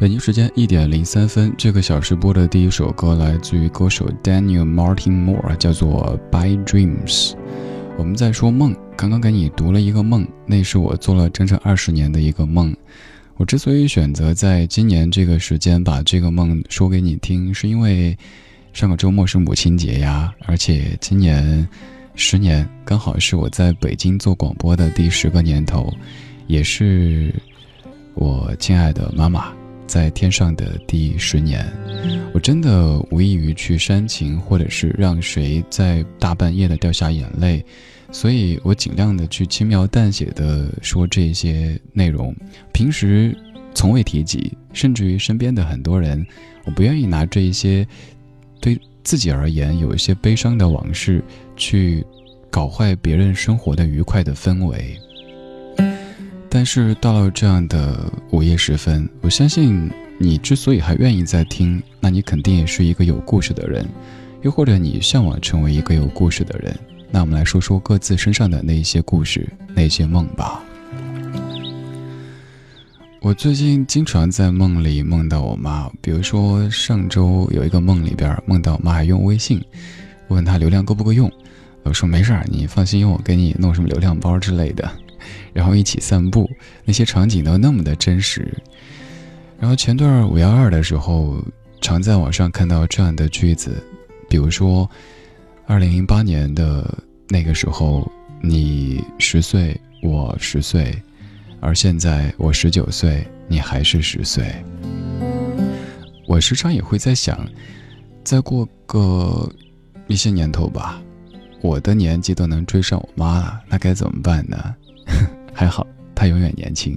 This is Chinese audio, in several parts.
北京时间一点零三分，这个小时播的第一首歌来自于歌手 Daniel Martin Moore，叫做《By Dreams》。我们在说梦，刚刚给你读了一个梦，那是我做了整整二十年的一个梦。我之所以选择在今年这个时间把这个梦说给你听，是因为上个周末是母亲节呀，而且今年十年刚好是我在北京做广播的第十个年头，也是我亲爱的妈妈。在天上的第十年，我真的无异于去煽情，或者是让谁在大半夜的掉下眼泪，所以我尽量的去轻描淡写的说这些内容，平时从未提及，甚至于身边的很多人，我不愿意拿这一些对自己而言有一些悲伤的往事去搞坏别人生活的愉快的氛围。但是到了这样的午夜时分，我相信你之所以还愿意在听，那你肯定也是一个有故事的人，又或者你向往成为一个有故事的人。那我们来说说各自身上的那些故事、那些梦吧。我最近经常在梦里梦到我妈，比如说上周有一个梦里边梦到我妈还用微信，问她流量够不够用，我说没事儿，你放心，我给你弄什么流量包之类的。然后一起散步，那些场景都那么的真实。然后前段五幺二的时候，常在网上看到这样的句子，比如说，二零零八年的那个时候，你十岁，我十岁，而现在我十九岁，你还是十岁。我时常也会在想，再过个一些年头吧，我的年纪都能追上我妈了，那该怎么办呢？还好，他永远年轻。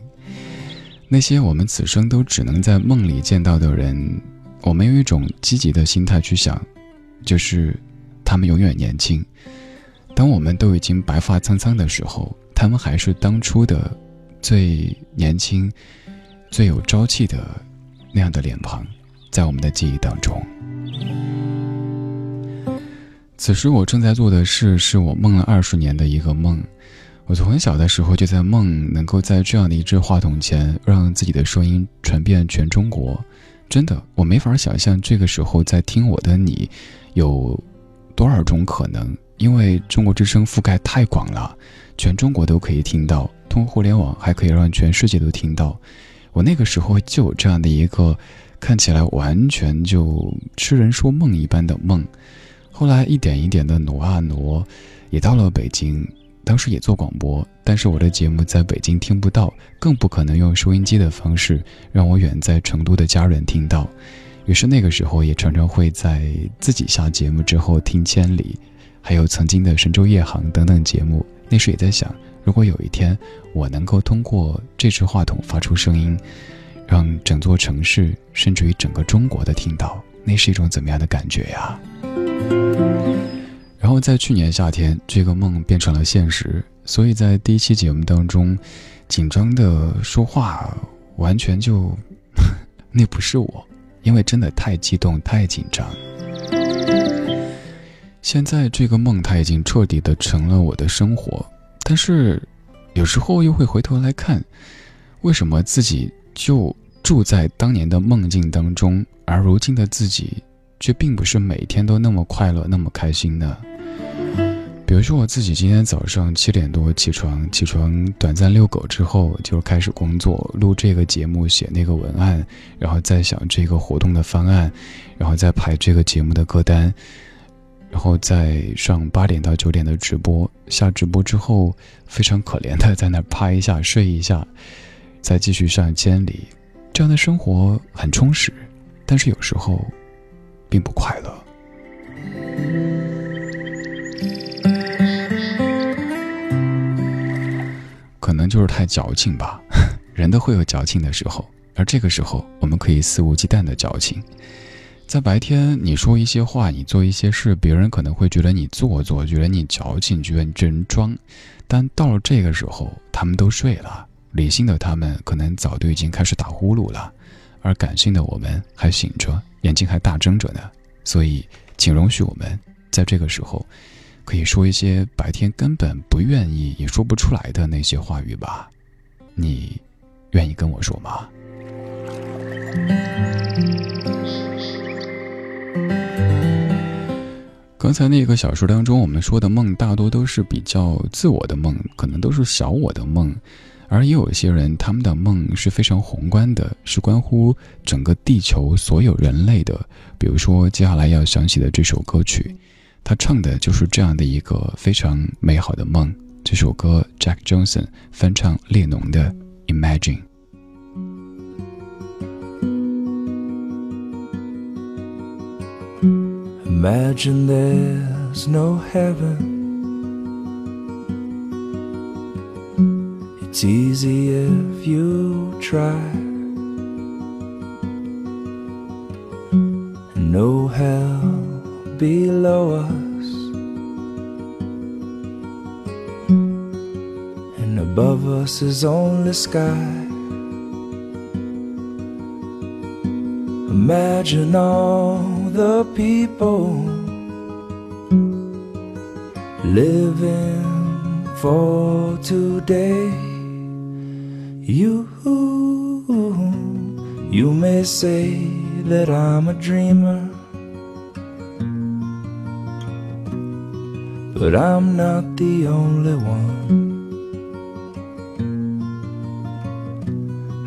那些我们此生都只能在梦里见到的人，我们用一种积极的心态去想，就是他们永远年轻。当我们都已经白发苍苍的时候，他们还是当初的最年轻、最有朝气的那样的脸庞，在我们的记忆当中。此时我正在做的事，是我梦了二十年的一个梦。我从很小的时候就在梦，能够在这样的一支话筒前，让自己的声音传遍全中国。真的，我没法想象这个时候在听我的你，有多少种可能。因为中国之声覆盖太广了，全中国都可以听到，通过互联网还可以让全世界都听到。我那个时候就有这样的一个，看起来完全就痴人说梦一般的梦。后来一点一点的挪啊挪，也到了北京。当时也做广播，但是我的节目在北京听不到，更不可能用收音机的方式让我远在成都的家人听到。于是那个时候也常常会在自己下节目之后听千里，还有曾经的神州夜航等等节目。那时也在想，如果有一天我能够通过这支话筒发出声音，让整座城市甚至于整个中国的听到，那是一种怎么样的感觉呀？然后在去年夏天，这个梦变成了现实。所以在第一期节目当中，紧张的说话，完全就 那不是我，因为真的太激动、太紧张。现在这个梦，它已经彻底的成了我的生活。但是，有时候又会回头来看，为什么自己就住在当年的梦境当中，而如今的自己却并不是每天都那么快乐、那么开心呢？比如说我自己今天早上七点多起床，起床短暂遛狗之后就开始工作，录这个节目，写那个文案，然后再想这个活动的方案，然后再排这个节目的歌单，然后再上八点到九点的直播。下直播之后，非常可怜的在那趴一下睡一下，再继续上千里。这样的生活很充实，但是有时候并不快乐。可能就是太矫情吧，人都会有矫情的时候，而这个时候我们可以肆无忌惮的矫情。在白天你说一些话，你做一些事，别人可能会觉得你做作，觉得你矫情，觉得你这人装。但到了这个时候，他们都睡了，理性的他们可能早都已经开始打呼噜了，而感性的我们还醒着，眼睛还大睁着呢。所以，请容许我们在这个时候。可以说一些白天根本不愿意也说不出来的那些话语吧，你愿意跟我说吗？刚才那个小说当中，我们说的梦大多都是比较自我的梦，可能都是小我的梦，而也有一些人，他们的梦是非常宏观的，是关乎整个地球所有人类的。比如说接下来要响起的这首歌曲。他唱的就是这样的一个非常美好的梦。这首歌，Jack Johnson 翻唱列侬的《Imagine》。Imagine there's no heaven. It's easy if you try. No hell below us. And above us is only sky. Imagine all the people living for today. You you may say that I'm a dreamer but I'm not the only one.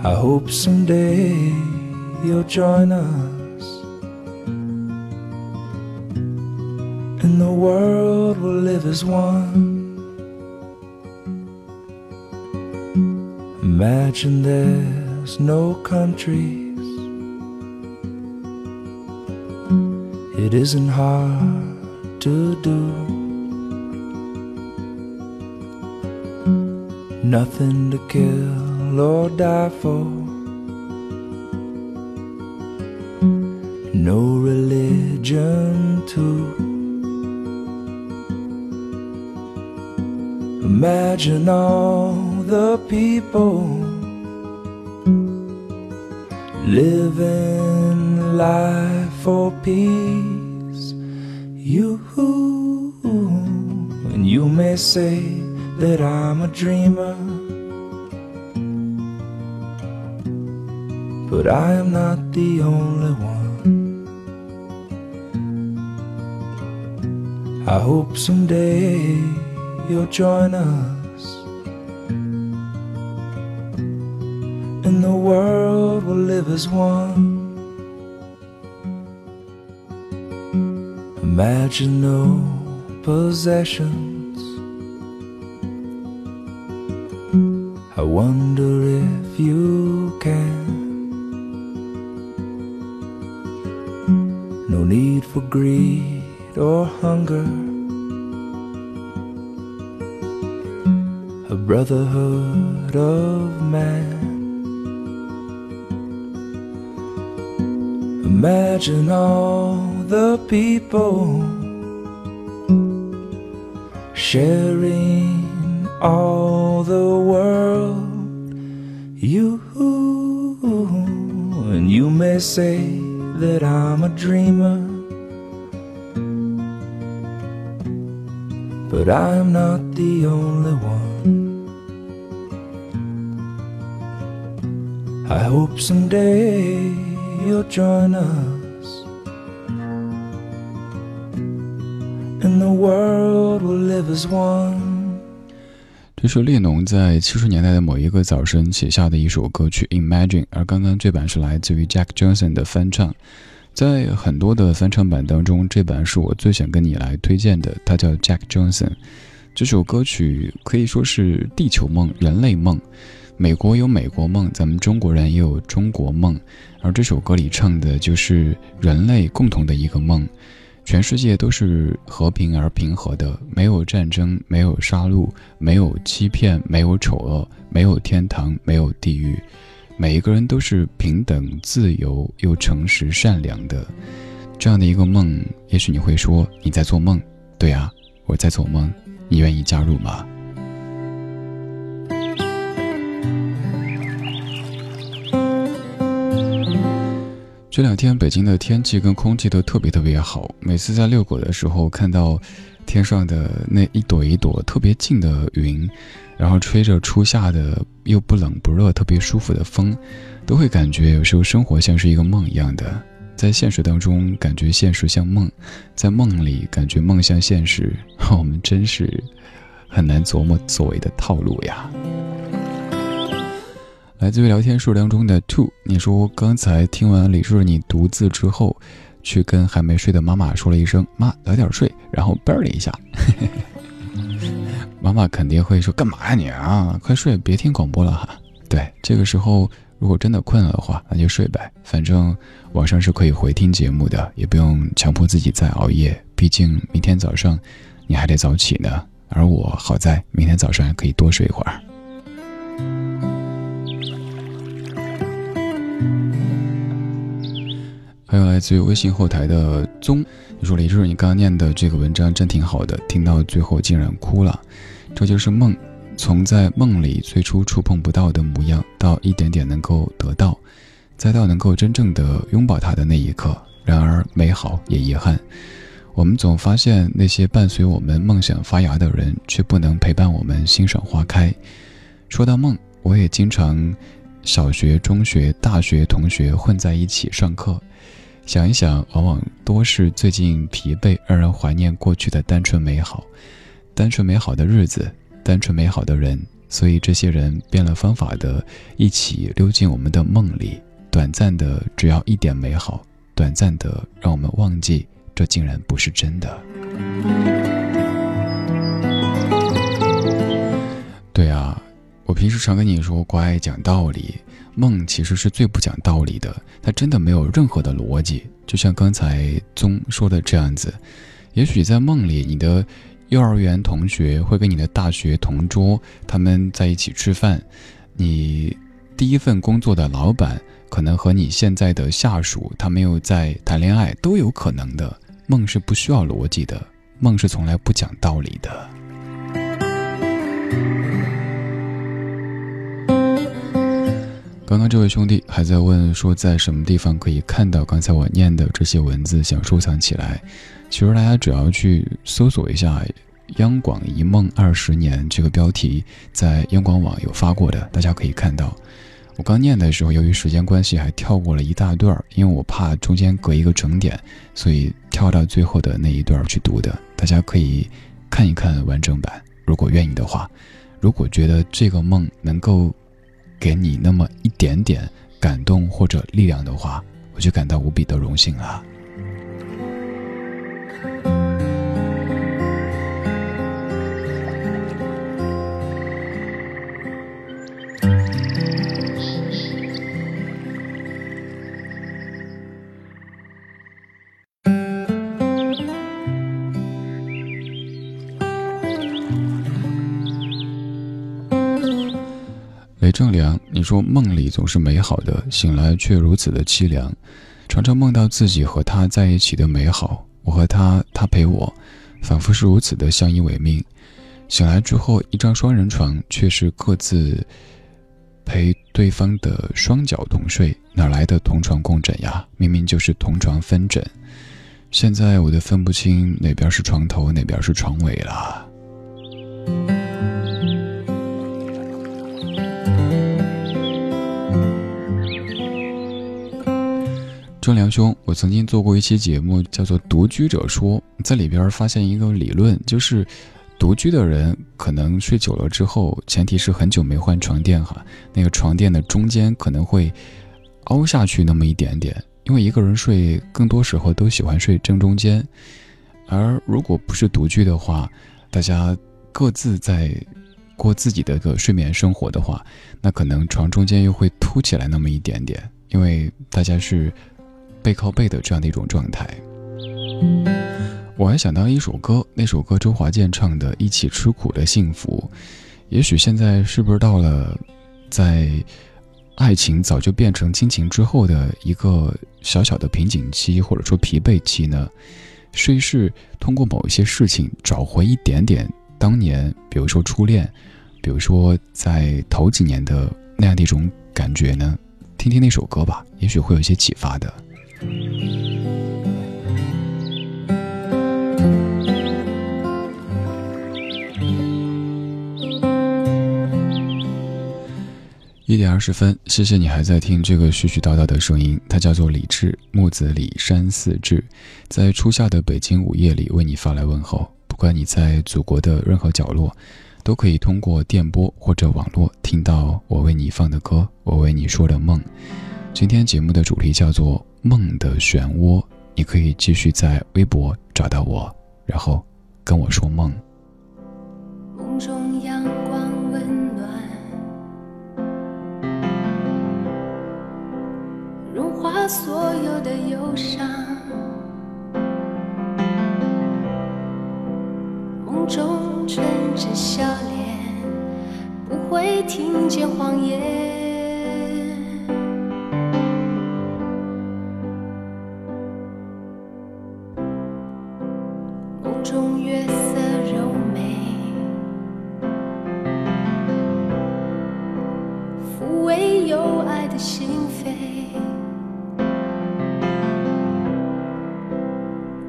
I hope someday you'll join us, and the world will live as one. Imagine there's no countries. It isn't hard to do. Nothing to kill or die for. No religion too. Imagine all the people living life for peace. You and you may say that I'm a dreamer. But I am not the only one. I hope someday you'll join us. And the world will live as one. Imagine no possessions. Wonder if you can. No need for greed or hunger. A brotherhood of man. Imagine all the people sharing all the world. May say that I'm a dreamer, but I'm not the only one. I hope someday you'll join us, and the world will live as one. 这是列侬在七十年代的某一个早晨写下的一首歌曲《Imagine》，而刚刚这版是来自于 Jack Johnson 的翻唱。在很多的翻唱版当中，这版是我最想跟你来推荐的，它叫 Jack Johnson。这首歌曲可以说是地球梦、人类梦。美国有美国梦，咱们中国人也有中国梦，而这首歌里唱的就是人类共同的一个梦。全世界都是和平而平和的，没有战争，没有杀戮，没有欺骗，没有丑恶，没有天堂，没有地狱。每一个人都是平等、自由又诚实、善良的。这样的一个梦，也许你会说你在做梦。对啊，我在做梦。你愿意加入吗？这两天北京的天气跟空气都特别特别好，每次在遛狗的时候看到天上的那一朵一朵特别近的云，然后吹着初夏的又不冷不热、特别舒服的风，都会感觉有时候生活像是一个梦一样的。在现实当中感觉现实像梦，在梦里感觉梦像现实，我们真是很难琢磨所谓的套路呀。来自于聊天数当中的 two，你说刚才听完李志你读字之后，去跟还没睡的妈妈说了一声“妈，早点睡”，然后啵儿了一下，妈妈肯定会说：“干嘛呀你啊，快睡，别听广播了哈。”对，这个时候如果真的困了的话，那就睡呗，反正晚上是可以回听节目的，也不用强迫自己再熬夜，毕竟明天早上你还得早起呢。而我好在明天早上还可以多睡一会儿。还有来自于微信后台的宗，你说李叔，你刚刚念的这个文章真挺好的，听到最后竟然哭了。这就是梦，从在梦里最初触碰不到的模样，到一点点能够得到，再到能够真正的拥抱它的那一刻。然而美好也遗憾，我们总发现那些伴随我们梦想发芽的人，却不能陪伴我们欣赏花开。说到梦，我也经常小学、中学、大学同学混在一起上课。想一想，往往多是最近疲惫，让人怀念过去的单纯美好，单纯美好的日子，单纯美好的人。所以这些人变了方法的，一起溜进我们的梦里，短暂的只要一点美好，短暂的让我们忘记，这竟然不是真的。对啊，我平时常跟你说，乖，讲道理。梦其实是最不讲道理的，它真的没有任何的逻辑。就像刚才宗说的这样子，也许在梦里，你的幼儿园同学会跟你的大学同桌他们在一起吃饭，你第一份工作的老板可能和你现在的下属他们又在谈恋爱，都有可能的。梦是不需要逻辑的，梦是从来不讲道理的。刚刚这位兄弟还在问说，在什么地方可以看到刚才我念的这些文字，想收藏起来。其实大家只要去搜索一下“央广一梦二十年”这个标题，在央广网有发过的，大家可以看到。我刚念的时候，由于时间关系，还跳过了一大段儿，因为我怕中间隔一个整点，所以跳到最后的那一段去读的。大家可以看一看完整版，如果愿意的话。如果觉得这个梦能够给你那么一点点感动或者力量的话，我就感到无比的荣幸啊。说梦里总是美好的，醒来却如此的凄凉，常常梦到自己和他在一起的美好，我和他，他陪我，仿佛是如此的相依为命。醒来之后，一张双人床却是各自陪对方的双脚同睡，哪来的同床共枕呀？明明就是同床分枕。现在我都分不清哪边是床头，哪边是床尾了。郑良兄，我曾经做过一期节目，叫做《独居者说》，在里边发现一个理论，就是独居的人可能睡久了之后，前提是很久没换床垫哈，那个床垫的中间可能会凹下去那么一点点，因为一个人睡更多时候都喜欢睡正中间，而如果不是独居的话，大家各自在过自己的个睡眠生活的话，那可能床中间又会凸起来那么一点点，因为大家是。背靠背的这样的一种状态，我还想到一首歌，那首歌周华健唱的《一起吃苦的幸福》，也许现在是不是到了在爱情早就变成亲情之后的一个小小的瓶颈期，或者说疲惫期呢？试一试通过某一些事情找回一点点当年，比如说初恋，比如说在头几年的那样的一种感觉呢？听听那首歌吧，也许会有一些启发的。一点二十分，谢谢你还在听这个絮絮叨叨的声音。它叫做李志，木子李山寺志，在初夏的北京午夜里为你发来问候。不管你在祖国的任何角落，都可以通过电波或者网络听到我为你放的歌，我为你说的梦。今天节目的主题叫做。梦的漩涡，你可以继续在微博找到我，然后跟我说梦。梦中阳光温暖，融化所有的忧伤。梦中纯真笑脸，不会听见谎言。的心扉。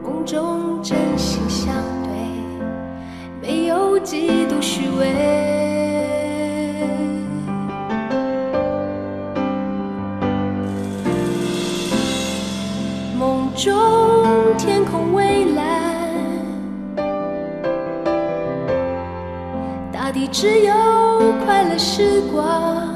梦中真心相对，没有嫉妒虚伪。梦中天空蔚蓝，大地只有快乐时光。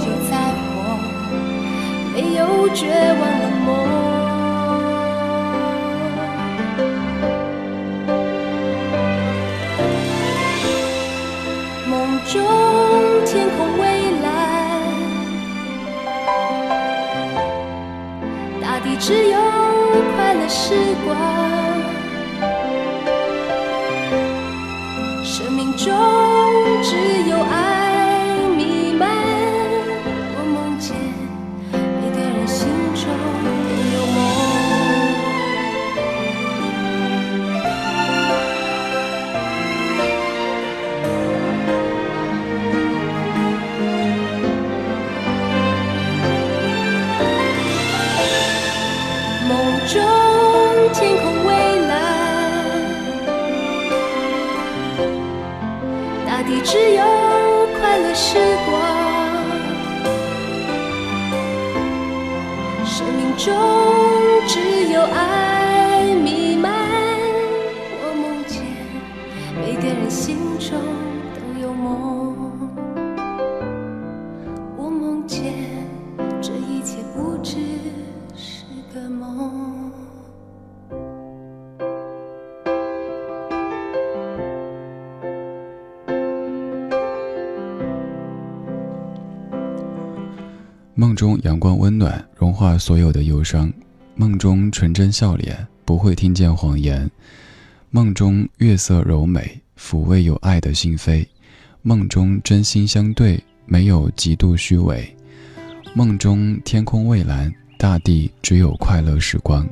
就在我没有绝望中阳光温暖，融化所有的忧伤；梦中纯真笑脸，不会听见谎言；梦中月色柔美，抚慰有爱的心扉；梦中真心相对，没有极度虚伪；梦中天空蔚蓝，大地只有快乐时光；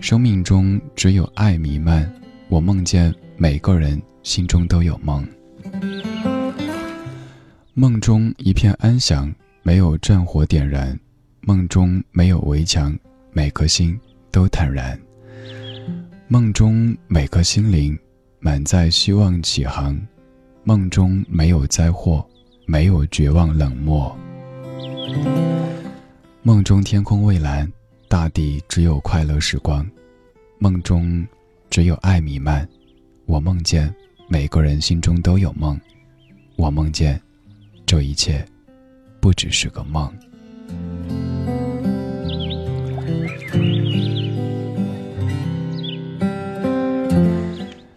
生命中只有爱弥漫。我梦见每个人心中都有梦。梦中一片安详，没有战火点燃；梦中没有围墙，每颗心都坦然。梦中每颗心灵满载希望起航；梦中没有灾祸，没有绝望冷漠。梦中天空蔚蓝，大地只有快乐时光；梦中只有爱弥漫。我梦见每个人心中都有梦，我梦见。这一切不只是个梦。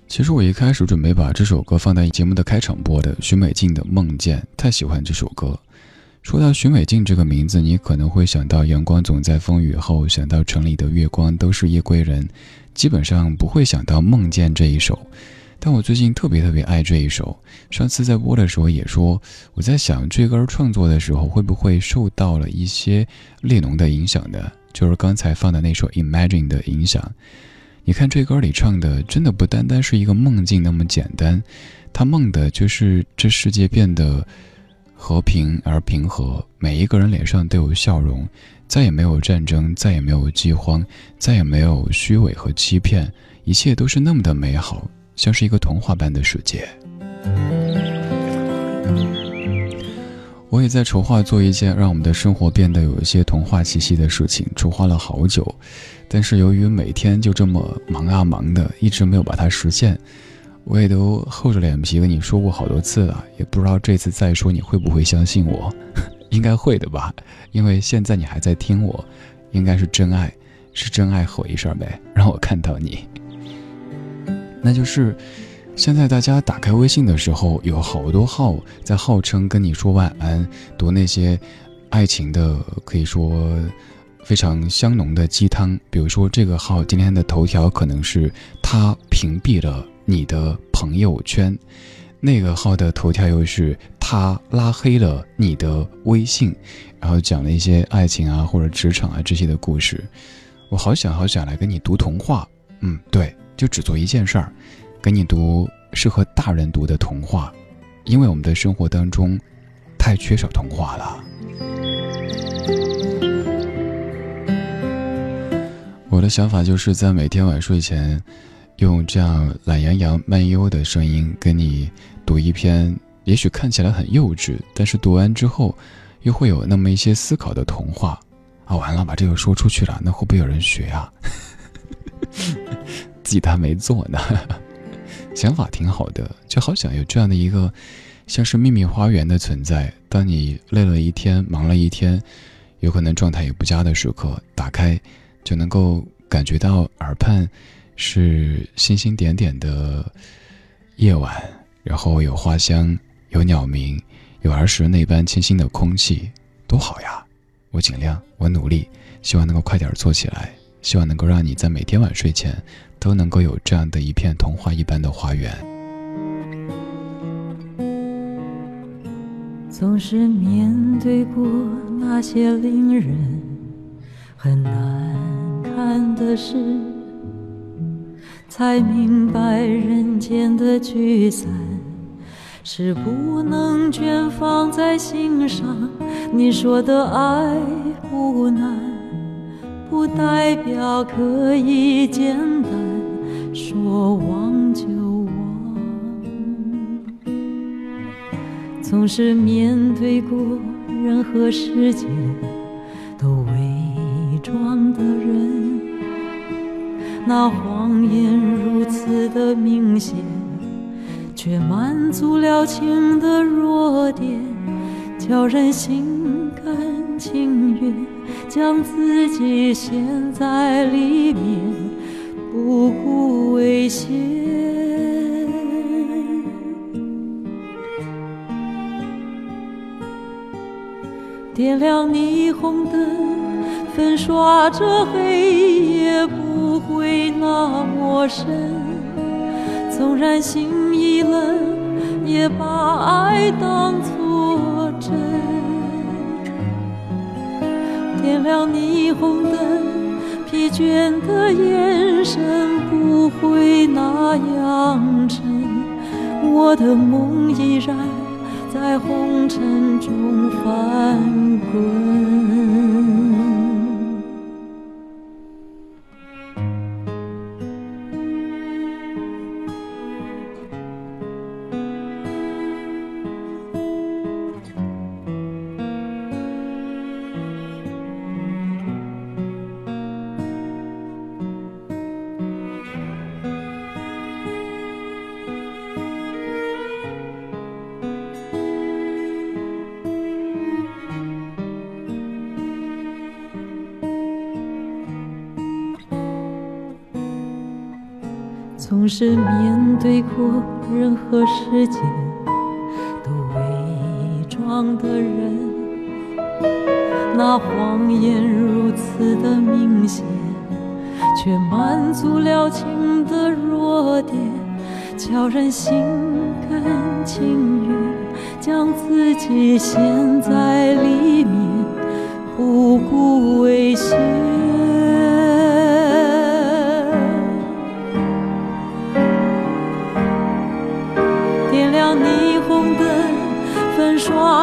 其实我一开始准备把这首歌放在节目的开场播的，许美静的《梦见》，太喜欢这首歌。说到许美静这个名字，你可能会想到“阳光总在风雨后”，想到城里的月光都是夜归人，基本上不会想到《梦见》这一首。但我最近特别特别爱这一首。上次在播的时候也说，我在想这歌创作的时候会不会受到了一些列侬的影响的，就是刚才放的那首《Imagine》的影响。你看这歌里唱的，真的不单单是一个梦境那么简单，他梦的就是这世界变得和平而平和，每一个人脸上都有笑容，再也没有战争，再也没有饥荒，再也没有虚伪和欺骗，一切都是那么的美好。像是一个童话般的世界。我也在筹划做一件让我们的生活变得有一些童话气息的事情，筹划了好久，但是由于每天就这么忙啊忙的，一直没有把它实现。我也都厚着脸皮跟你说过好多次了，也不知道这次再说你会不会相信我？应该会的吧，因为现在你还在听我，应该是真爱，是真爱吼一声呗，让我看到你。那就是，现在大家打开微信的时候，有好多号在号称跟你说晚安，读那些爱情的，可以说非常香浓的鸡汤。比如说，这个号今天的头条可能是他屏蔽了你的朋友圈，那个号的头条又是他拉黑了你的微信，然后讲了一些爱情啊或者职场啊这些的故事。我好想好想来跟你读童话，嗯，对。就只做一件事儿，给你读适合大人读的童话，因为我们的生活当中太缺少童话了。我的想法就是在每天晚睡前，用这样懒洋洋、慢悠悠的声音跟你读一篇，也许看起来很幼稚，但是读完之后又会有那么一些思考的童话。啊，完了，把这个说出去了，那会不会有人学啊？自己他没做呢。想法挺好的，就好想有这样的一个像是秘密花园的存在。当你累了一天，忙了一天，有可能状态也不佳的时刻，打开就能够感觉到耳畔是星星点点的夜晚，然后有花香，有鸟鸣，有儿时那般清新的空气，多好呀！我尽量，我努力，希望能够快点做起来，希望能够让你在每天晚睡前。都能够有这样的一片童话一般的花园。总是面对过那些令人很难看的事，才明白人间的聚散是不能全放在心上。你说的爱不难，不代表可以简单。说忘就忘，总是面对过任何世界都伪装的人，那谎言如此的明显，却满足了情的弱点，叫人心甘情愿将自己陷在里面。不顾危险，点亮霓虹灯，粉刷着黑夜，不会那么深。纵然心已冷，也把爱当作点亮霓虹灯。疲倦的眼神不会那样沉，我的梦依然在红尘中翻滚。是面对过任何世界都伪装的人，那谎言如此的明显，却满足了情的弱点，叫人心甘情愿将自己陷在里面，不顾危险。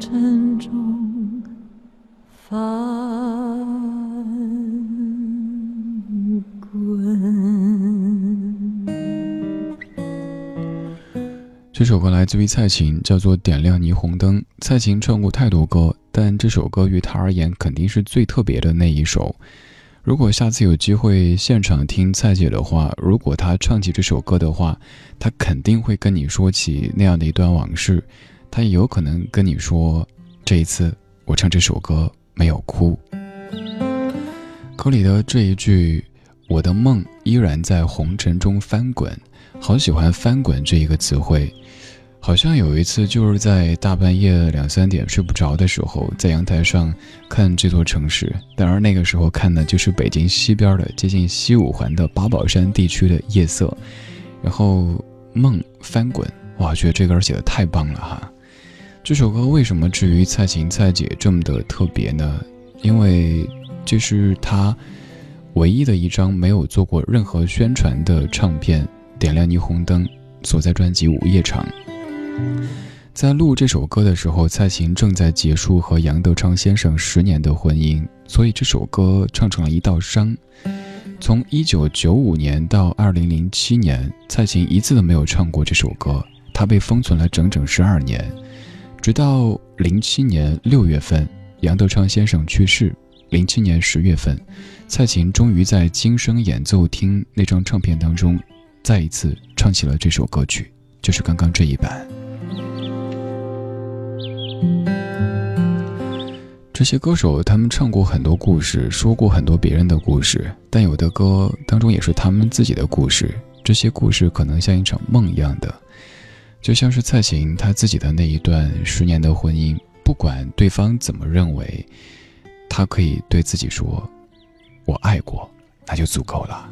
尘中翻滚。这首歌来自于蔡琴，叫做《点亮霓虹灯》。蔡琴唱过太多歌，但这首歌于她而言肯定是最特别的那一首。如果下次有机会现场听蔡姐的话，如果她唱起这首歌的话，她肯定会跟你说起那样的一段往事。他也有可能跟你说：“这一次我唱这首歌没有哭。”歌里的这一句“我的梦依然在红尘中翻滚”，好喜欢“翻滚”这一个词汇。好像有一次就是在大半夜两三点睡不着的时候，在阳台上看这座城市。当然那个时候看的就是北京西边的接近西五环的八宝山地区的夜色。然后梦翻滚，哇，觉得这歌写的太棒了哈！这首歌为什么至于蔡琴蔡姐这么的特别呢？因为这是她唯一的一张没有做过任何宣传的唱片，点亮霓虹灯，所在专辑《午夜场》。在录这首歌的时候，蔡琴正在结束和杨德昌先生十年的婚姻，所以这首歌唱成了一道伤。从一九九五年到二零零七年，蔡琴一次都没有唱过这首歌，她被封存了整整十二年，直到零七年六月份，杨德昌先生去世，零七年十月份，蔡琴终于在金声演奏厅那张唱片当中，再一次唱起了这首歌曲，就是刚刚这一版。这些歌手，他们唱过很多故事，说过很多别人的故事，但有的歌当中也是他们自己的故事。这些故事可能像一场梦一样的，就像是蔡琴她自己的那一段十年的婚姻，不管对方怎么认为，她可以对自己说：“我爱过，那就足够了。”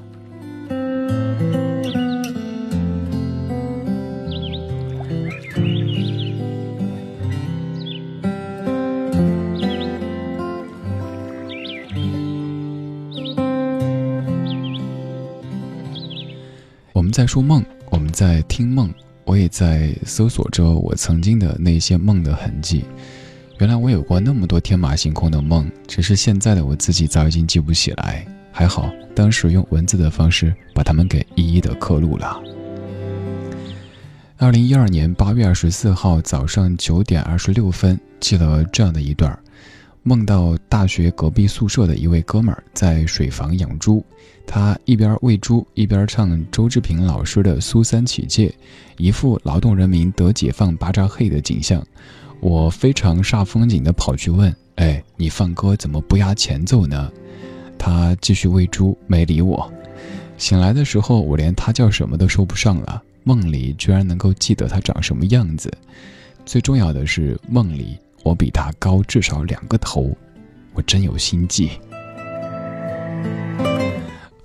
我们在说梦，我们在听梦，我也在搜索着我曾经的那些梦的痕迹。原来我有过那么多天马行空的梦，只是现在的我自己早已经记不起来。还好当时用文字的方式把它们给一一的刻录了。二零一二年八月二十四号早上九点二十六分，记了这样的一段梦到大学隔壁宿舍的一位哥们儿在水房养猪。他一边喂猪，一边唱周志平老师的《苏三起解》，一副劳动人民得解放、巴扎嘿的景象。我非常煞风景的跑去问：“哎，你放歌怎么不压前奏呢？”他继续喂猪，没理我。醒来的时候，我连他叫什么都说不上了。梦里居然能够记得他长什么样子，最重要的是梦里我比他高至少两个头，我真有心计。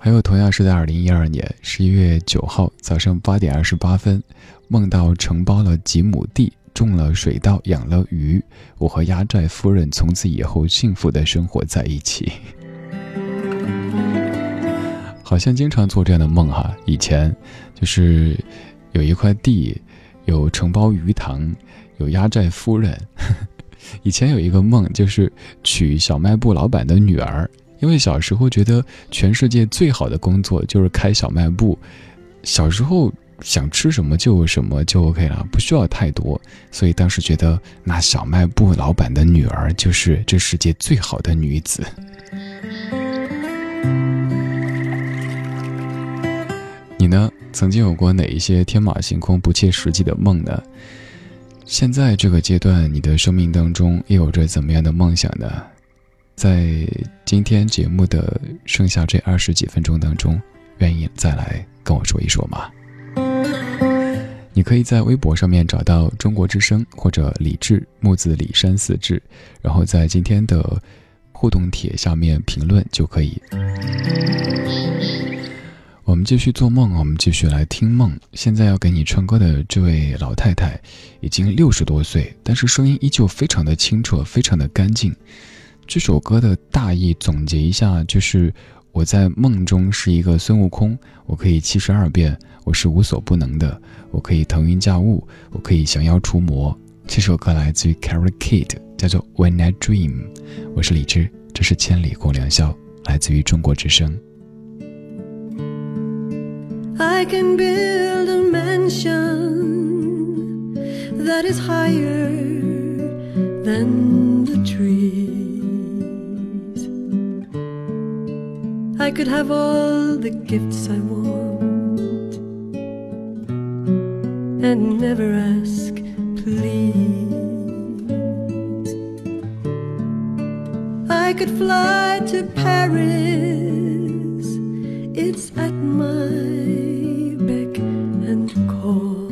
还有，同样是在二零一二年十一月九号早上八点二十八分，梦到承包了几亩地，种了水稻，养了鱼。我和压寨夫人从此以后幸福的生活在一起。好像经常做这样的梦哈。以前就是有一块地，有承包鱼塘，有压寨夫人。以前有一个梦，就是娶小卖部老板的女儿。因为小时候觉得全世界最好的工作就是开小卖部，小时候想吃什么就有什么就 OK 了，不需要太多，所以当时觉得那小卖部老板的女儿就是这世界最好的女子。你呢？曾经有过哪一些天马行空、不切实际的梦呢？现在这个阶段，你的生命当中又有着怎么样的梦想呢？在今天节目的剩下这二十几分钟当中，愿意再来跟我说一说吗？你可以在微博上面找到中国之声或者李志木子李山四志，然后在今天的互动帖下面评论就可以。我们继续做梦，我们继续来听梦。现在要给你唱歌的这位老太太已经六十多岁，但是声音依旧非常的清澈，非常的干净。这首歌的大意总结一下，就是我在梦中是一个孙悟空，我可以七十二变，我是无所不能的，我可以腾云驾雾，我可以降妖除魔。这首歌来自于 Carrie Kid，叫做 When I Dream。我是李志，这是千里共良宵，来自于中国之声。I can build a mansion that is higher than the tree. I could have all the gifts I want and never ask, please. I could fly to Paris, it's at my beck and call.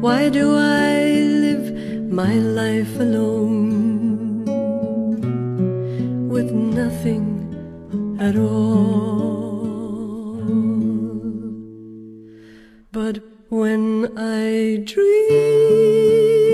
Why do I live my life alone? With nothing at all. But when I dream,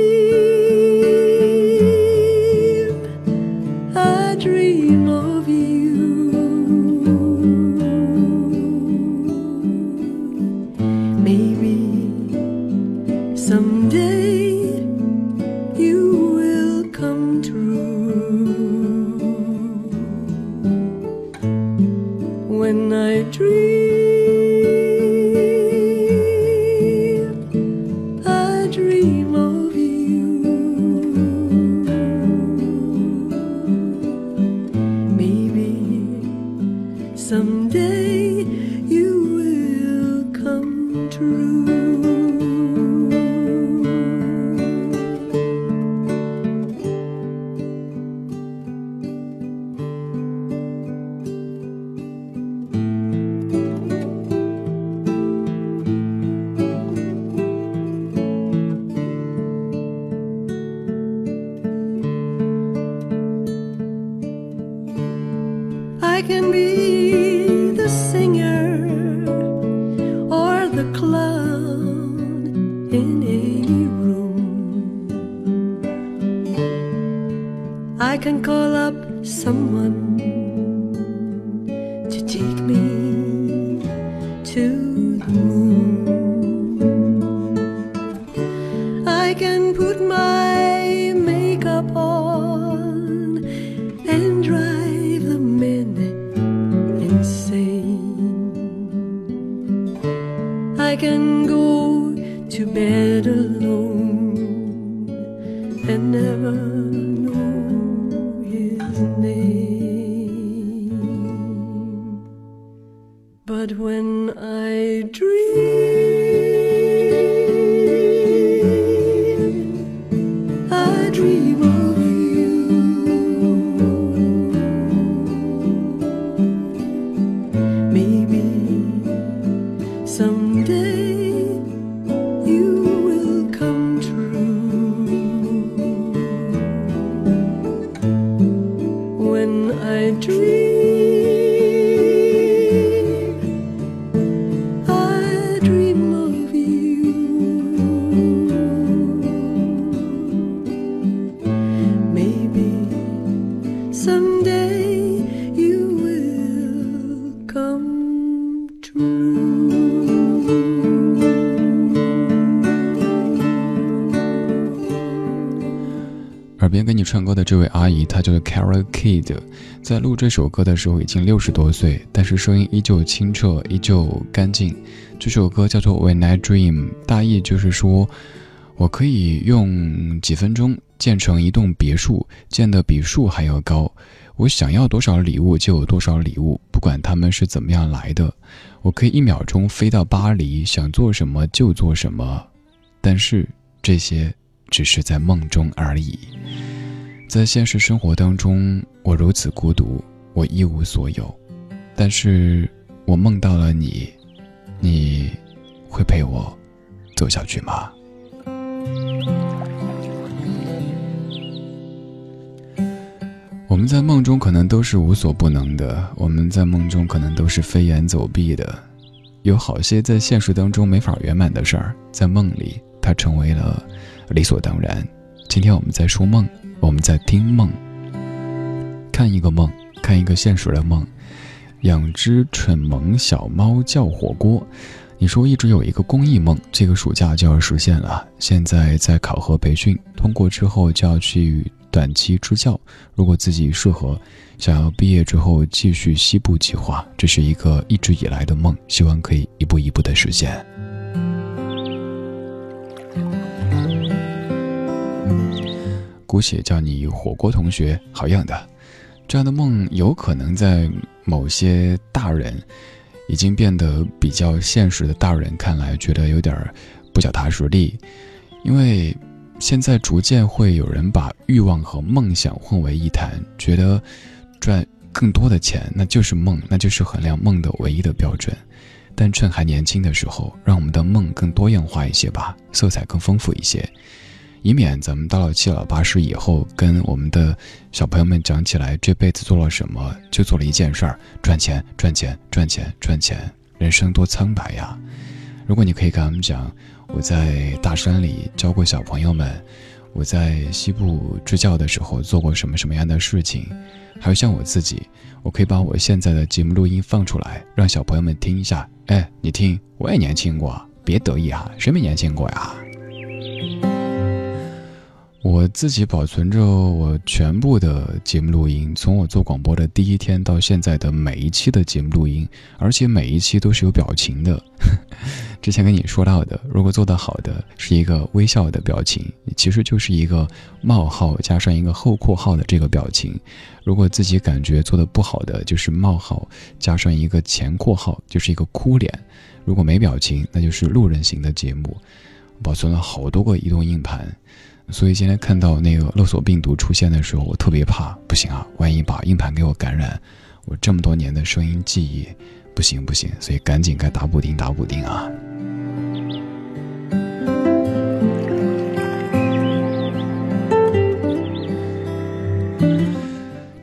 他叫做 Carol Kid，在录这首歌的时候已经六十多岁，但是声音依旧清澈，依旧干净。这首歌叫做《When I Dream》，大意就是说，我可以用几分钟建成一栋别墅，建得比树还要高。我想要多少礼物就有多少礼物，不管他们是怎么样来的。我可以一秒钟飞到巴黎，想做什么就做什么。但是这些只是在梦中而已。在现实生活当中，我如此孤独，我一无所有。但是我梦到了你，你会陪我走下去吗？我们在梦中可能都是无所不能的，我们在梦中可能都是飞檐走壁的，有好些在现实当中没法圆满的事儿，在梦里它成为了理所当然。今天我们在说梦，我们在听梦，看一个梦，看一个现实的梦。养只蠢萌小猫叫火锅。你说一直有一个公益梦，这个暑假就要实现了。现在在考核培训，通过之后就要去短期支教。如果自己适合，想要毕业之后继续西部计划，这是一个一直以来的梦，希望可以一步一步的实现。姑且叫你火锅同学，好样的！这样的梦有可能在某些大人已经变得比较现实的大人看来，觉得有点不脚踏实地，因为现在逐渐会有人把欲望和梦想混为一谈，觉得赚更多的钱那就是梦，那就是衡量梦的唯一的标准。但趁还年轻的时候，让我们的梦更多样化一些吧，色彩更丰富一些。以免咱们到了七老八十以后，跟我们的小朋友们讲起来，这辈子做了什么，就做了一件事儿，赚钱，赚钱，赚钱，赚钱，人生多苍白呀！如果你可以跟他们讲，我在大山里教过小朋友们，我在西部支教的时候做过什么什么样的事情，还有像我自己，我可以把我现在的节目录音放出来，让小朋友们听一下。哎，你听，我也年轻过，别得意啊，谁没年轻过呀？我自己保存着我全部的节目录音，从我做广播的第一天到现在的每一期的节目录音，而且每一期都是有表情的。之前跟你说到的，如果做得好的是一个微笑的表情，其实就是一个冒号加上一个后括号的这个表情；如果自己感觉做的不好的，就是冒号加上一个前括号，就是一个哭脸；如果没表情，那就是路人型的节目。保存了好多个移动硬盘。所以今天看到那个勒索病毒出现的时候，我特别怕，不行啊，万一把硬盘给我感染，我这么多年的声音记忆，不行不行，所以赶紧该打补丁打补丁啊。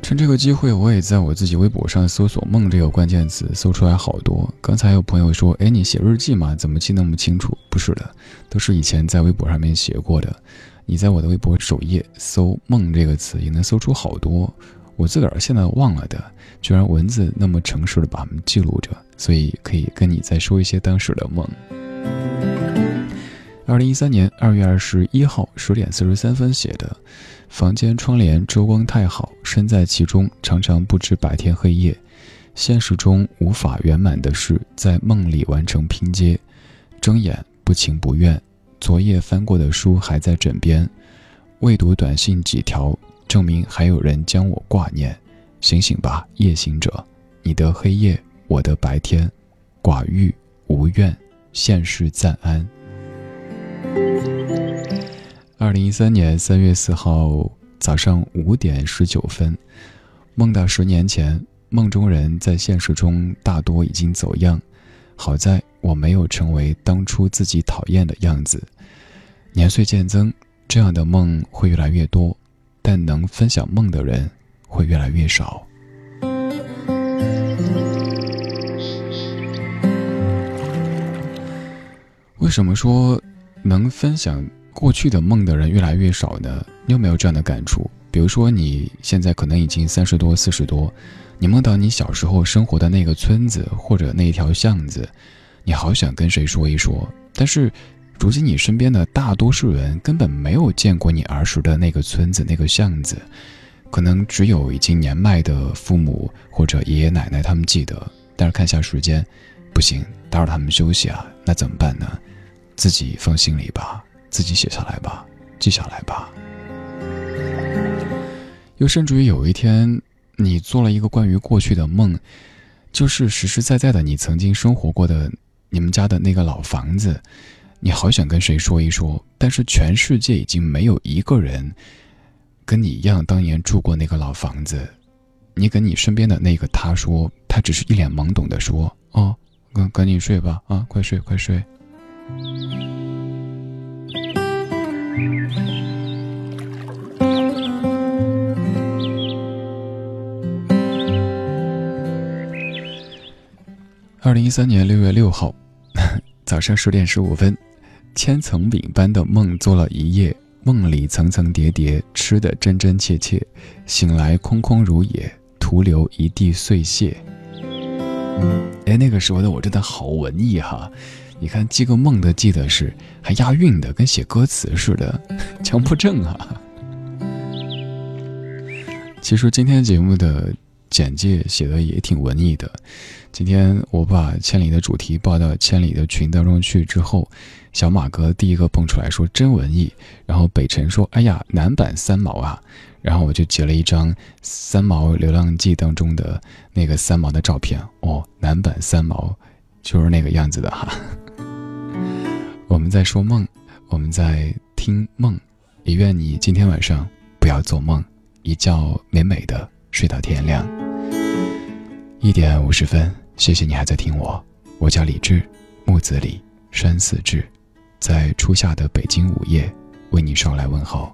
趁这个机会，我也在我自己微博上搜索“梦”这个关键词，搜出来好多。刚才有朋友说：“哎，你写日记吗？怎么记那么清楚？”不是的，都是以前在微博上面写过的。你在我的微博首页搜“梦”这个词，也能搜出好多我自个儿现在忘了的，居然文字那么诚实的把它们记录着，所以可以跟你再说一些当时的梦。二零一三年二月二十一号十点四十三分写的，房间窗帘遮光太好，身在其中常常不知白天黑夜，现实中无法圆满的事，在梦里完成拼接，睁眼不情不愿。昨夜翻过的书还在枕边，未读短信几条，证明还有人将我挂念。醒醒吧，夜行者，你的黑夜，我的白天，寡欲无怨，现世暂安。二零一三年三月四号早上五点十九分，梦到十年前，梦中人在现实中大多已经走样。好在我没有成为当初自己讨厌的样子。年岁渐增，这样的梦会越来越多，但能分享梦的人会越来越少。为什么说能分享过去的梦的人越来越少呢？你有没有这样的感触？比如说，你现在可能已经三十多、四十多。你梦到你小时候生活的那个村子或者那条巷子，你好想跟谁说一说，但是，如今你身边的大多数人根本没有见过你儿时的那个村子那个巷子，可能只有已经年迈的父母或者爷爷奶奶他们记得。但是看下时间，不行，打扰他们休息啊，那怎么办呢？自己放心里吧，自己写下来吧，记下来吧。又甚至于有一天。你做了一个关于过去的梦，就是实实在在的你曾经生活过的你们家的那个老房子，你好想跟谁说一说，但是全世界已经没有一个人跟你一样当年住过那个老房子。你跟你身边的那个他说，他只是一脸懵懂的说：“哦，赶赶紧睡吧，啊，快睡快睡。”二零一三年六月六号早上十点十五分，千层饼般的梦做了一夜，梦里层层叠叠，吃的真真切切，醒来空空如也，徒留一地碎屑。哎，那个时候的我真的好文艺哈！你看记个梦的记得是还押韵的，跟写歌词似的，强迫症啊！其实今天节目的简介写的也挺文艺的。今天我把千里的主题报到千里的群当中去之后，小马哥第一个蹦出来说真文艺，然后北辰说哎呀男版三毛啊，然后我就截了一张三毛流浪记当中的那个三毛的照片哦，男版三毛就是那个样子的哈。我们在说梦，我们在听梦，也愿你今天晚上不要做梦，一觉美美的睡到天亮。一点五十分。谢谢你还在听我，我叫李志，木子李，山寺志，在初夏的北京午夜，为你捎来问候。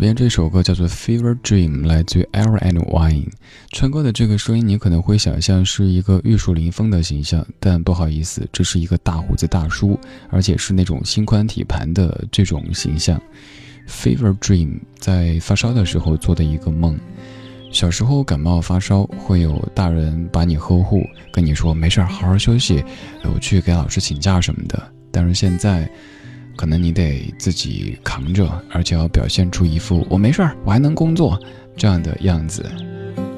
边这首歌叫做《Fever Dream》，来自于 Air and Wine。川哥的这个声音，你可能会想象是一个玉树临风的形象，但不好意思，这是一个大胡子大叔，而且是那种心宽体盘的这种形象。Fever Dream 在发烧的时候做的一个梦。小时候感冒发烧，会有大人把你呵护，跟你说没事儿，好好休息，我去给老师请假什么的。但是现在，可能你得自己扛着，而且要表现出一副我没事儿，我还能工作这样的样子。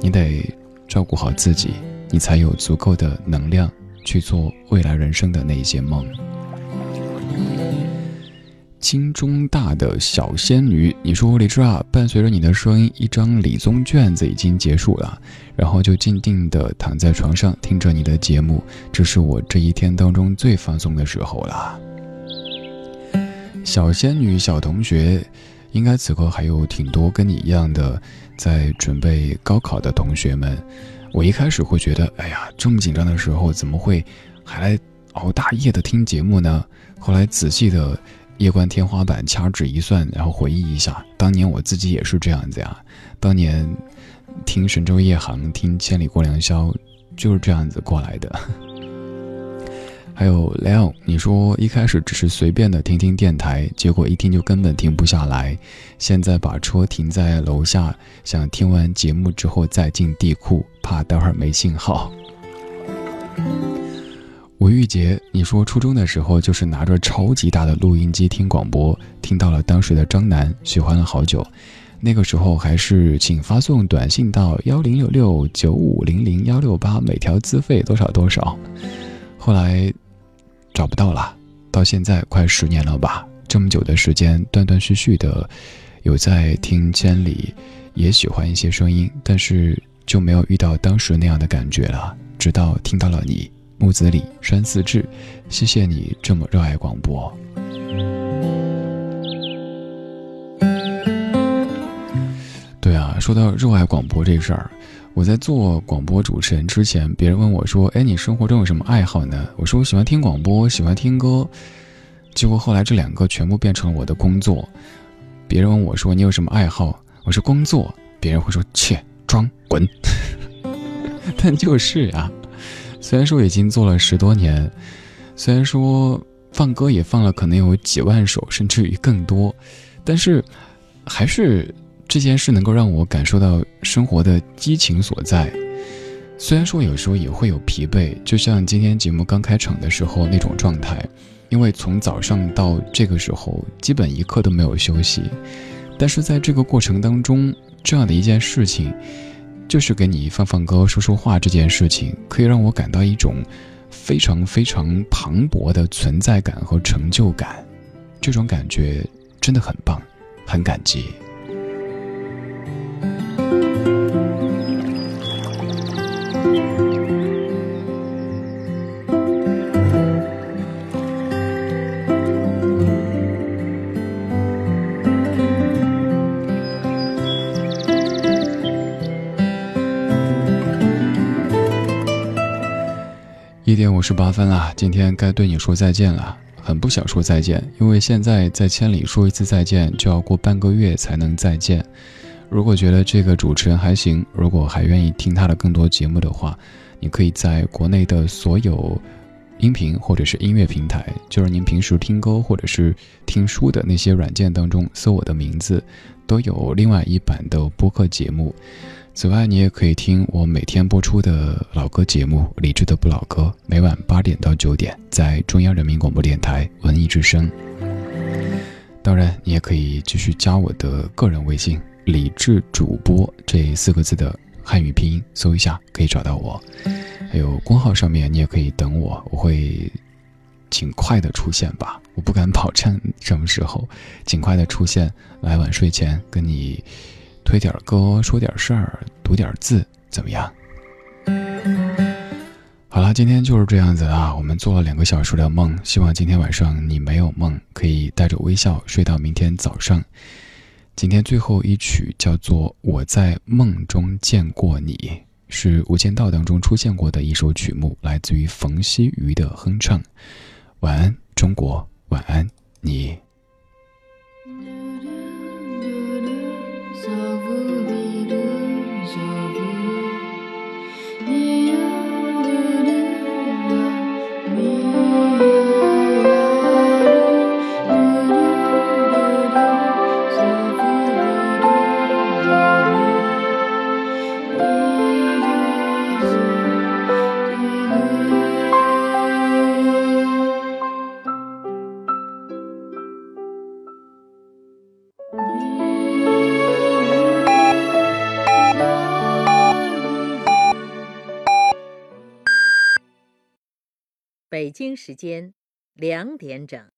你得照顾好自己，你才有足够的能量去做未来人生的那些梦。清中大的小仙女，你说我李志啊，伴随着你的声音，一张理综卷子已经结束了，然后就静静地躺在床上听着你的节目，这是我这一天当中最放松的时候了。小仙女、小同学，应该此刻还有挺多跟你一样的在准备高考的同学们。我一开始会觉得，哎呀，这么紧张的时候，怎么会还来熬大夜的听节目呢？后来仔细的夜观天花板，掐指一算，然后回忆一下，当年我自己也是这样子呀。当年听神州夜航，听千里过良宵，就是这样子过来的。还有 Leo，你说一开始只是随便的听听电台，结果一听就根本停不下来。现在把车停在楼下，想听完节目之后再进地库，怕待会儿没信号。吴玉洁，你说初中的时候就是拿着超级大的录音机听广播，听到了当时的张楠，喜欢了好久。那个时候还是请发送短信到幺零六六九五零零幺六八，每条资费多少多少。后来找不到了，到现在快十年了吧？这么久的时间，断断续续的有在听《千里》，也喜欢一些声音，但是就没有遇到当时那样的感觉了。直到听到了你，木子李、山寺志，谢谢你这么热爱广播。对啊，说到热爱广播这事儿。我在做广播主持人之前，别人问我说：“哎，你生活中有什么爱好呢？”我说：“我喜欢听广播，喜欢听歌。”结果后来这两个全部变成了我的工作。别人问我说：“你有什么爱好？”我说：“工作。”别人会说：“切，装滚。” 但就是啊，虽然说已经做了十多年，虽然说放歌也放了可能有几万首，甚至于更多，但是还是。这件事能够让我感受到生活的激情所在，虽然说有时候也会有疲惫，就像今天节目刚开场的时候那种状态，因为从早上到这个时候基本一刻都没有休息，但是在这个过程当中，这样的一件事情，就是给你放放歌、说说话这件事情，可以让我感到一种非常非常磅礴的存在感和成就感，这种感觉真的很棒，很感激。五十八分了，今天该对你说再见了。很不想说再见，因为现在在千里说一次再见，就要过半个月才能再见。如果觉得这个主持人还行，如果还愿意听他的更多节目的话，你可以在国内的所有音频或者是音乐平台，就是您平时听歌或者是听书的那些软件当中搜我的名字，都有另外一版的播客节目。此外，你也可以听我每天播出的老歌节目《理智的不老歌》，每晚八点到九点在中央人民广播电台文艺之声。当然，你也可以继续加我的个人微信“理智主播”这四个字的汉语拼音，搜一下可以找到我。还有公号上面，你也可以等我，我会尽快的出现吧。我不敢保证什么时候尽快的出现，来晚睡前跟你。推点歌，说点事儿，读点字，怎么样？好了，今天就是这样子啊。我们做了两个小时的梦，希望今天晚上你没有梦，可以带着微笑睡到明天早上。今天最后一曲叫做《我在梦中见过你》，是《无间道》当中出现过的一首曲目，来自于冯曦妤的哼唱。晚安，中国，晚安，你。北京时间两点整。